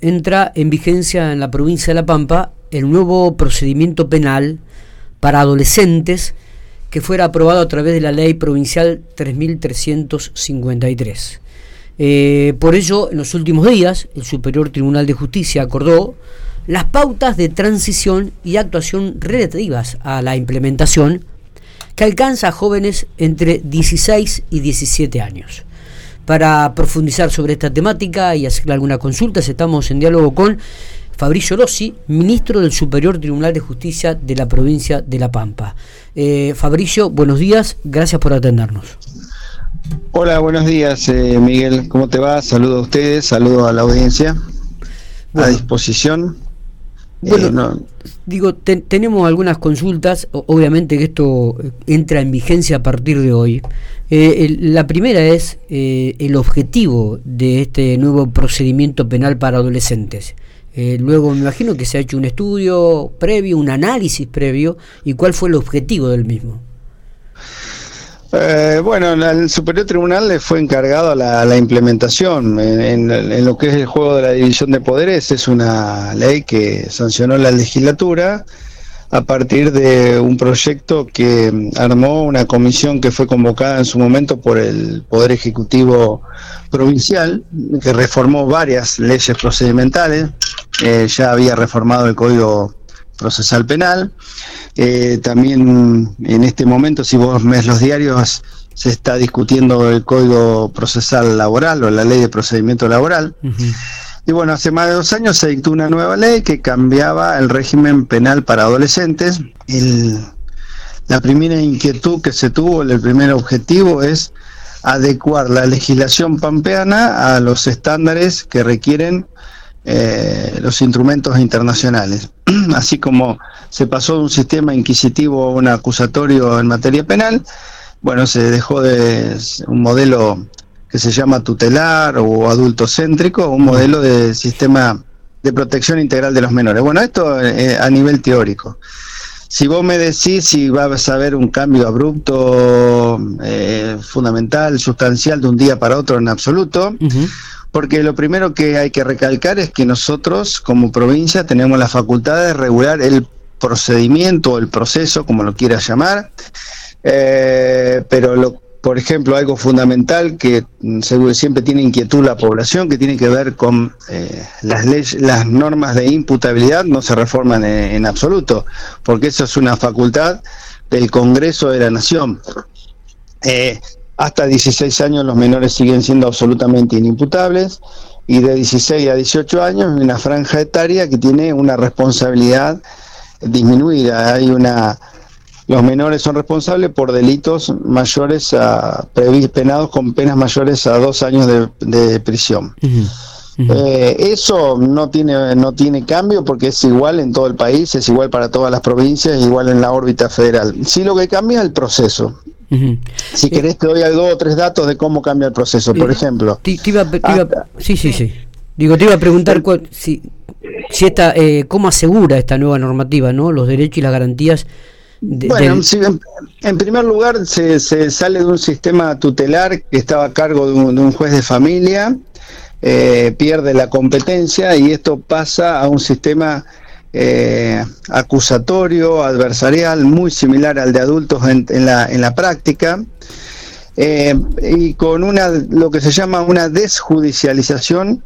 entra en vigencia en la provincia de La Pampa el nuevo procedimiento penal para adolescentes que fuera aprobado a través de la ley provincial 3353. Eh, por ello, en los últimos días, el Superior Tribunal de Justicia acordó las pautas de transición y actuación relativas a la implementación que alcanza a jóvenes entre 16 y 17 años. Para profundizar sobre esta temática y hacerle alguna consulta, estamos en diálogo con Fabricio Rossi, ministro del Superior Tribunal de Justicia de la provincia de La Pampa. Eh, Fabricio, buenos días, gracias por atendernos. Hola, buenos días, eh, Miguel. ¿Cómo te va? Saludo a ustedes, saludo a la audiencia. A disposición. Bueno, eh, digo, tenemos algunas consultas, obviamente que esto eh, entra en vigencia a partir de hoy. Eh, la primera es el objetivo de este nuevo procedimiento penal para adolescentes. luego me imagino que se ha hecho un estudio previo, un análisis previo, y cuál fue el objetivo del mismo. Eh, bueno, al Superior Tribunal le fue encargado la, la implementación en, lo que es el juego de la división de poderes. Es una ley que sancionó la legislatura a partir de un proyecto que armó una comisión que fue convocada en su momento por el Poder Ejecutivo Provincial, que reformó varias leyes procedimentales. Eh, ya había reformado el Código Procesal Penal eh, también en este momento, si vos ves los diarios, se está discutiendo el Código Procesal Laboral o la Ley de Procedimiento Laboral. Y bueno, hace más de dos años se dictó una nueva ley que cambiaba el régimen penal para adolescentes. la primera inquietud que se tuvo, el primer objetivo es adecuar la legislación pampeana a los estándares que requieren eh, los instrumentos internacionales. Así como se pasó de un sistema inquisitivo a un acusatorio en materia penal, bueno, se dejó de un modelo que se llama tutelar o adultocéntrico, un modelo de sistema de protección integral de los menores. Bueno, esto eh, a nivel teórico. Si vos me decís si va a haber un cambio abrupto, eh, fundamental, sustancial de un día para otro en absoluto, porque lo primero que hay que recalcar es que nosotros como provincia tenemos la facultad de regular el procedimiento o el proceso, como lo quieras llamar, eh, pero lo, por ejemplo, algo fundamental que siempre tiene inquietud la población, que tiene que ver con eh, las leyes, las normas de imputabilidad no se reforman en, absoluto, porque eso es una facultad del Congreso de la Nación. Eh, hasta 16 años los menores siguen siendo absolutamente inimputables y de 16 a 18 años una franja etaria que tiene una responsabilidad disminuida. Hay una los menores son responsables por delitos mayores a penados con penas mayores a dos años de, prisión. Eh, eso no tiene no tiene cambio porque es igual en todo el país, es igual para todas las provincias, igual en la órbita federal. Sí lo que cambia es el proceso. Si eh, querés te doy dos o tres datos de cómo cambia el proceso. Por ejemplo, sí, sí, sí. Digo, te iba a preguntar si, si esta, eh, cómo asegura esta nueva normativa, ¿no? Los derechos y las garantías. Bueno, en, primer lugar se, se, sale de un sistema tutelar que estaba a cargo de un, juez de familia, eh, pierde la competencia y esto pasa a un sistema eh, acusatorio, adversarial, muy similar al de adultos en, la, en la, práctica, eh, y con una lo que se llama una desjudicialización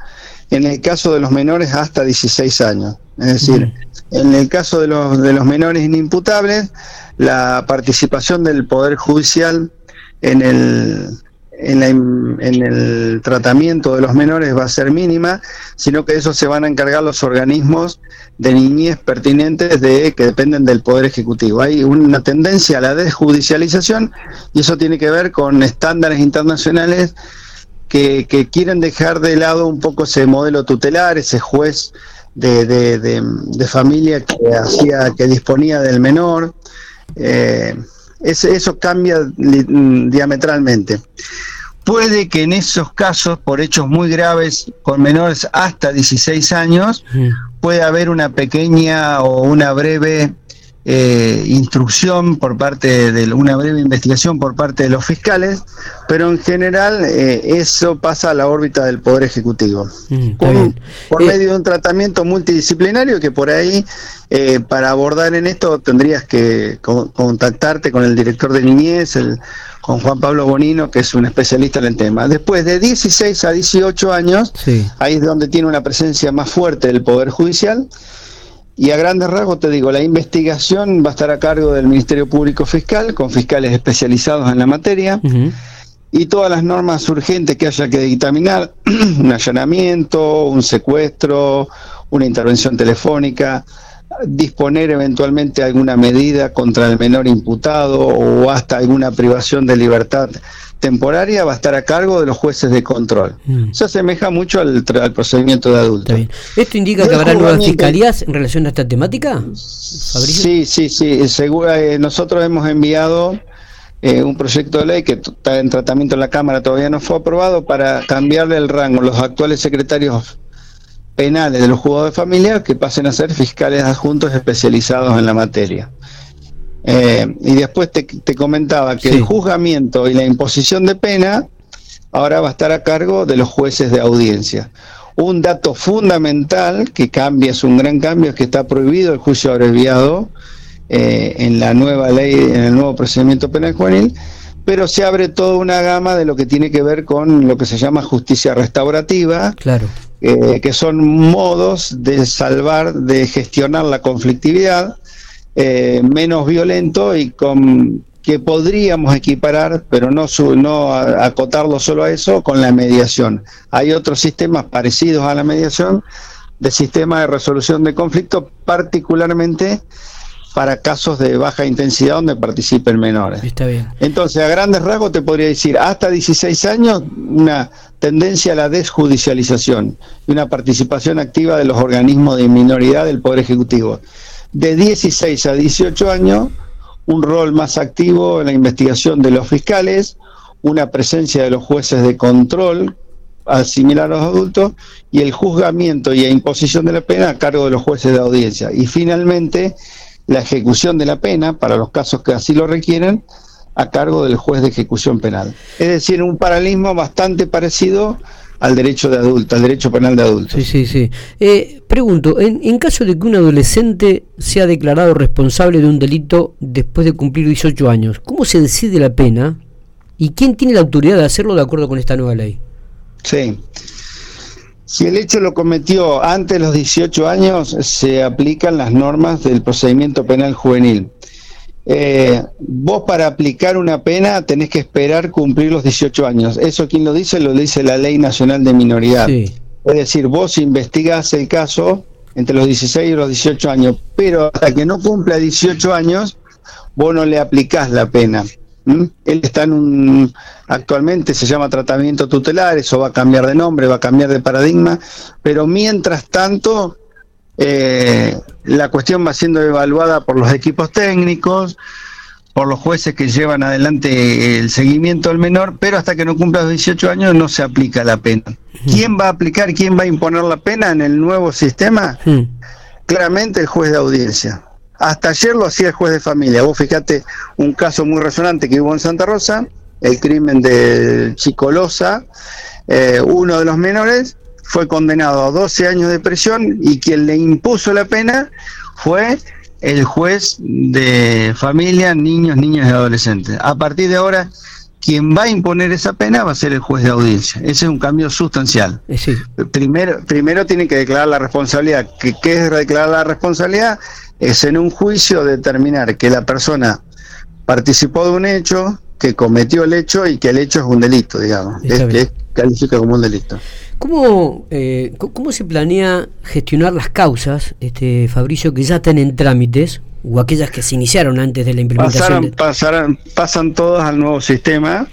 en el caso de los menores hasta 16 años. Es decir, en el caso de los, de los menores inimputables, la participación del Poder Judicial en el, en, el tratamiento de los menores va a ser mínima, sino que eso se van a encargar los organismos de niñez pertinentes de que dependen del Poder Ejecutivo. Hay una tendencia a la desjudicialización y eso tiene que ver con estándares internacionales que, quieren dejar de lado un poco ese modelo tutelar, ese juez de, de, familia que hacía, que disponía del menor. Eh, eso cambia diametralmente. Puede que en esos casos, por hechos muy graves, con menores hasta 16 años, puede haber una pequeña o una breve eh, instrucción por parte de una breve investigación por parte de los fiscales, pero en general eh, eso pasa a la órbita del Poder Ejecutivo. Mm, por medio de un tratamiento multidisciplinario que por ahí, para abordar en esto, tendrías que contactarte con el director de niñez, el, con Juan Pablo Bonino, que es un especialista en el tema. Después de 16 a 18 años, ahí es donde tiene una presencia más fuerte del Poder Judicial. Y a grandes rasgos te digo, la investigación va a estar a cargo del Ministerio Público Fiscal, con fiscales especializados en la materia, y todas las normas urgentes que haya que dictaminar, un allanamiento, un secuestro, una intervención telefónica, disponer eventualmente alguna medida contra el menor imputado o hasta alguna privación de libertad temporaria va a estar a cargo de los jueces de control. Mm. Se asemeja mucho al, procedimiento de adulto. ¿Esto indica que habrá nuevas fiscalías en relación a esta temática? Sí, sí, sí. Eh, nosotros hemos enviado eh, un proyecto de ley que está en tratamiento en la Cámara, todavía no fue aprobado, para cambiarle el rango. Los actuales secretarios penales de los juzgados de familia que pasen a ser fiscales adjuntos especializados en la materia. Eh, y después te, comentaba que el juzgamiento y la imposición de pena ahora va a estar a cargo de los jueces de audiencia. Un dato fundamental que cambia, es un gran cambio, es que está prohibido el juicio abreviado eh, en la nueva ley, en el nuevo procedimiento penal juvenil, pero se abre toda una gama de lo que tiene que ver con lo que se llama justicia restaurativa, claro. Eh, que son modos de salvar, de gestionar la conflictividad eh, menos violento y con que podríamos equiparar, pero no, no acotarlo solo a eso, con la mediación. Hay otros sistemas parecidos a la mediación, de sistema de resolución de conflicto, particularmente para casos de baja intensidad donde participen menores. Está bien. Entonces, a grandes rasgos te podría decir, hasta 16 años, una tendencia a la desjudicialización y una participación activa de los organismos de minoridad del Poder Ejecutivo de 16 a 18 años, un rol más activo en la investigación de los fiscales, una presencia de los jueces de control similar a los adultos y el juzgamiento y la imposición de la pena a cargo de los jueces de audiencia. Y finalmente, la ejecución de la pena, para los casos que así lo requieren, a cargo del juez de ejecución penal. Es decir, un paralelismo bastante parecido al derecho de adulto, al derecho penal de adultos. Sí, sí, sí. Eh, pregunto, en, en, caso de que un adolescente sea declarado responsable de un delito después de cumplir 18 años, ¿cómo se decide la pena y quién tiene la autoridad de hacerlo de acuerdo con esta nueva ley? Sí. Si el hecho lo cometió antes de los 18 años, se aplican las normas del procedimiento penal juvenil. Eh, vos para aplicar una pena tenés que esperar cumplir los 18 años. Eso quien lo dice, lo dice la Ley Nacional de Minoridad. Es decir, vos investigás el caso entre los 16 y los 18 años, pero hasta que no cumpla 18 años, vos no le aplicás la pena. Él está en un, actualmente se llama tratamiento tutelar, eso va a cambiar de nombre, va a cambiar de paradigma, pero mientras tanto eh, la cuestión va siendo evaluada por los equipos técnicos, por los jueces que llevan adelante el seguimiento del menor, pero hasta que no cumpla los 18 años no se aplica la pena. ¿Quién va a aplicar, quién va a imponer la pena en el nuevo sistema? Claramente el juez de audiencia. Hasta ayer lo hacía el juez de familia. Vos fíjate un caso muy resonante que hubo en Santa Rosa, el crimen de Chicolosa, eh, uno de los menores fue condenado a 12 años de prisión y quien le impuso la pena fue el juez de familia, niños, niñas y adolescentes. A partir de ahora, quien va a imponer esa pena va a ser el juez de audiencia. Ese es un cambio sustancial. Eh, primero, primero tiene que declarar la responsabilidad. ¿Qué, ¿Qué es declarar la responsabilidad? Es en un juicio determinar que la persona participó de un hecho, que cometió el hecho y que el hecho es un delito, digamos, que califica como un delito. ¿Cómo, eh, ¿Cómo se planea gestionar las causas, este Fabricio, que ya están en trámites o aquellas que se iniciaron antes de la implementación? Pasaron, pasan todas al nuevo sistema,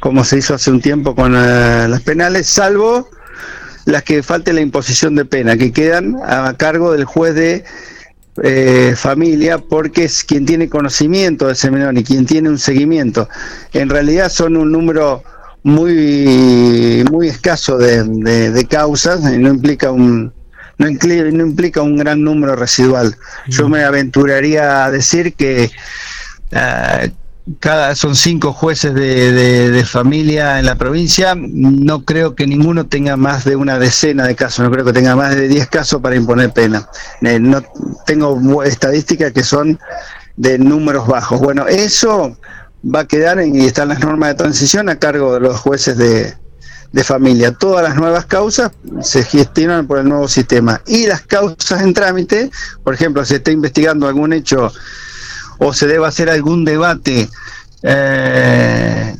como se hizo hace un tiempo con eh, las penales, salvo las que falte la imposición de pena, que quedan a cargo del juez de eh, familia, porque es quien tiene conocimiento de menor y quien tiene un seguimiento. En realidad son un número muy, muy escaso de, causas, y no implica un, no, implica un gran número residual. Yo me aventuraría a decir que eh, cada son cinco jueces de, familia en la provincia. No creo que ninguno tenga más de una decena de casos. No creo que tenga más de diez casos para imponer pena. Eh, no tengo estadísticas que son de números bajos. Bueno, eso va a quedar y están las normas de transición a cargo de los jueces de, de familia. Todas las nuevas causas se gestionan por el nuevo sistema. Y las causas en trámite, por ejemplo, si está investigando algún hecho o se debe hacer algún debate eh,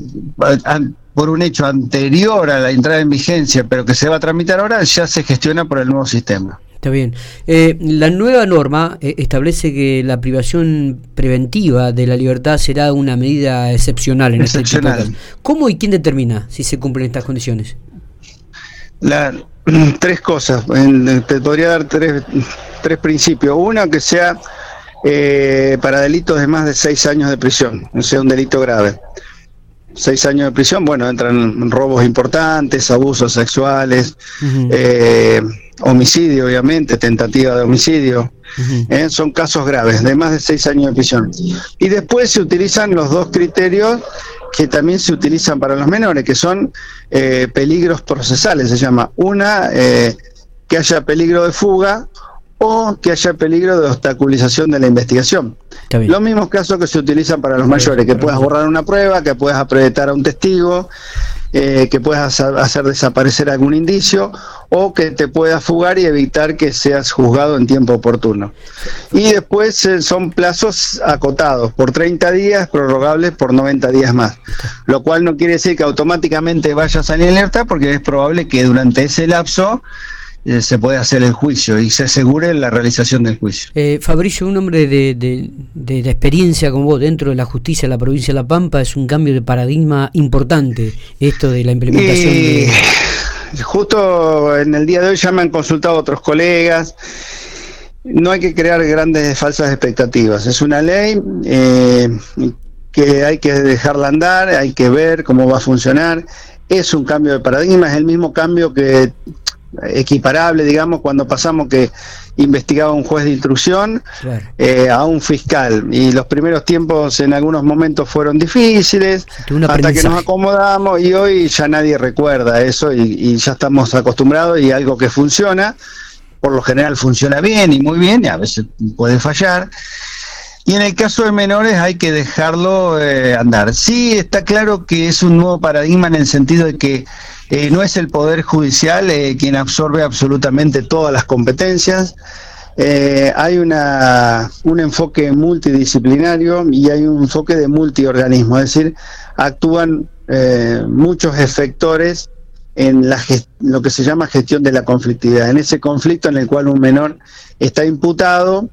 por un hecho anterior a la entrada en vigencia, pero que se va a tramitar ahora, ya se gestiona por el nuevo sistema. Está bien. Eh, la nueva norma eh, establece que la privación preventiva de la libertad será una medida excepcional en este tipo ¿Cómo y quién determina si se cumplen estas condiciones? La, tres cosas. Te podría dar tres, tres principios. Una, que sea eh, para delitos de más de seis años de prisión, no sea un delito grave. Seis años de prisión, bueno, entran robos importantes, abusos sexuales, eh, homicidio, obviamente, tentativa de homicidio. Eh, son casos graves, de más de seis años de prisión. Y después se utilizan los dos criterios que también se utilizan para los menores, que son peligros procesales, se llama. Una, que haya peligro de fuga o que haya peligro de obstaculización de la investigación. Los mismos casos que se utilizan para los mayores, que puedas borrar una prueba, que puedas apretar a un testigo, eh, que puedas hacer desaparecer algún indicio o que te puedas fugar y evitar que seas juzgado en tiempo oportuno. Y después eh, son plazos acotados por 30 días, prorrogables por 90 días más, lo cual no quiere decir que automáticamente vayas a salir alerta porque es probable que durante ese lapso eh, se puede hacer el juicio y se asegure la realización del juicio. Eh, Fabricio, un hombre de, de, la experiencia como vos dentro de la justicia de la provincia de La Pampa, es un cambio de paradigma importante esto de la implementación. de... Justo en el día de hoy ya me han consultado otros colegas. No hay que crear grandes falsas expectativas. Es una ley eh, que hay que dejarla andar, hay que ver cómo va a funcionar. Es un cambio de paradigma, es el mismo cambio que equiparable, digamos, cuando pasamos que investigaba un juez de instrucción eh, a un fiscal. Y los primeros tiempos en algunos momentos fueron difíciles, hasta que nos acomodamos y hoy ya nadie recuerda eso y, ya estamos acostumbrados y algo que funciona, por lo general funciona bien y muy bien, y a veces puede fallar. Y en el caso de menores hay que dejarlo eh, andar. Sí, está claro que es un nuevo paradigma en el sentido de que eh, no es el Poder Judicial eh, quien absorbe absolutamente todas las competencias. Eh, hay una, un enfoque multidisciplinario y hay un enfoque de multiorganismo, es decir, actúan muchos efectores en la lo que se llama gestión de la conflictividad, en ese conflicto en el cual un menor está imputado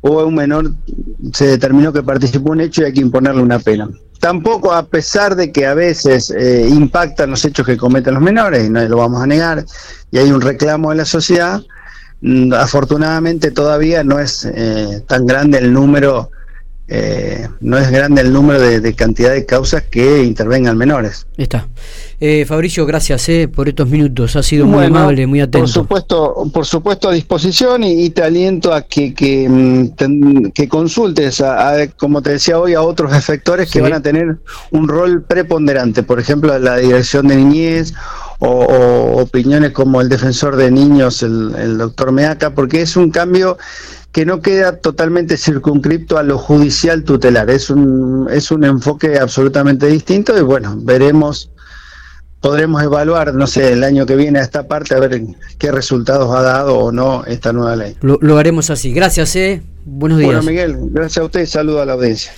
o un menor se determinó que participó en un hecho y hay que imponerle una pena tampoco a pesar de que a veces eh, impactan los hechos que cometen los menores, y no lo vamos a negar, y hay un reclamo de la sociedad, mm, afortunadamente todavía no es eh, tan grande el número eh, no es grande el número de, cantidad de causas que intervengan menores. Está. Eh, Fabricio, gracias eh, por estos minutos. Ha sido muy amable, muy atento. Por supuesto, por supuesto a disposición y, te aliento a que, que, mm, que consultes, a, como te decía hoy, a otros efectores que van a tener un rol preponderante. Por ejemplo, la dirección de niñez o, opiniones como el defensor de niños, el, el doctor Meaca, porque es un cambio que no queda totalmente circunscripto a lo judicial tutelar. Es un, es un enfoque absolutamente distinto y bueno, veremos, podremos evaluar, no sé, el año que viene a esta parte a ver qué resultados ha dado o no esta nueva ley. Lo, haremos así. Gracias, eh. Buenos días. Bueno, Miguel, gracias a usted saludo a la audiencia.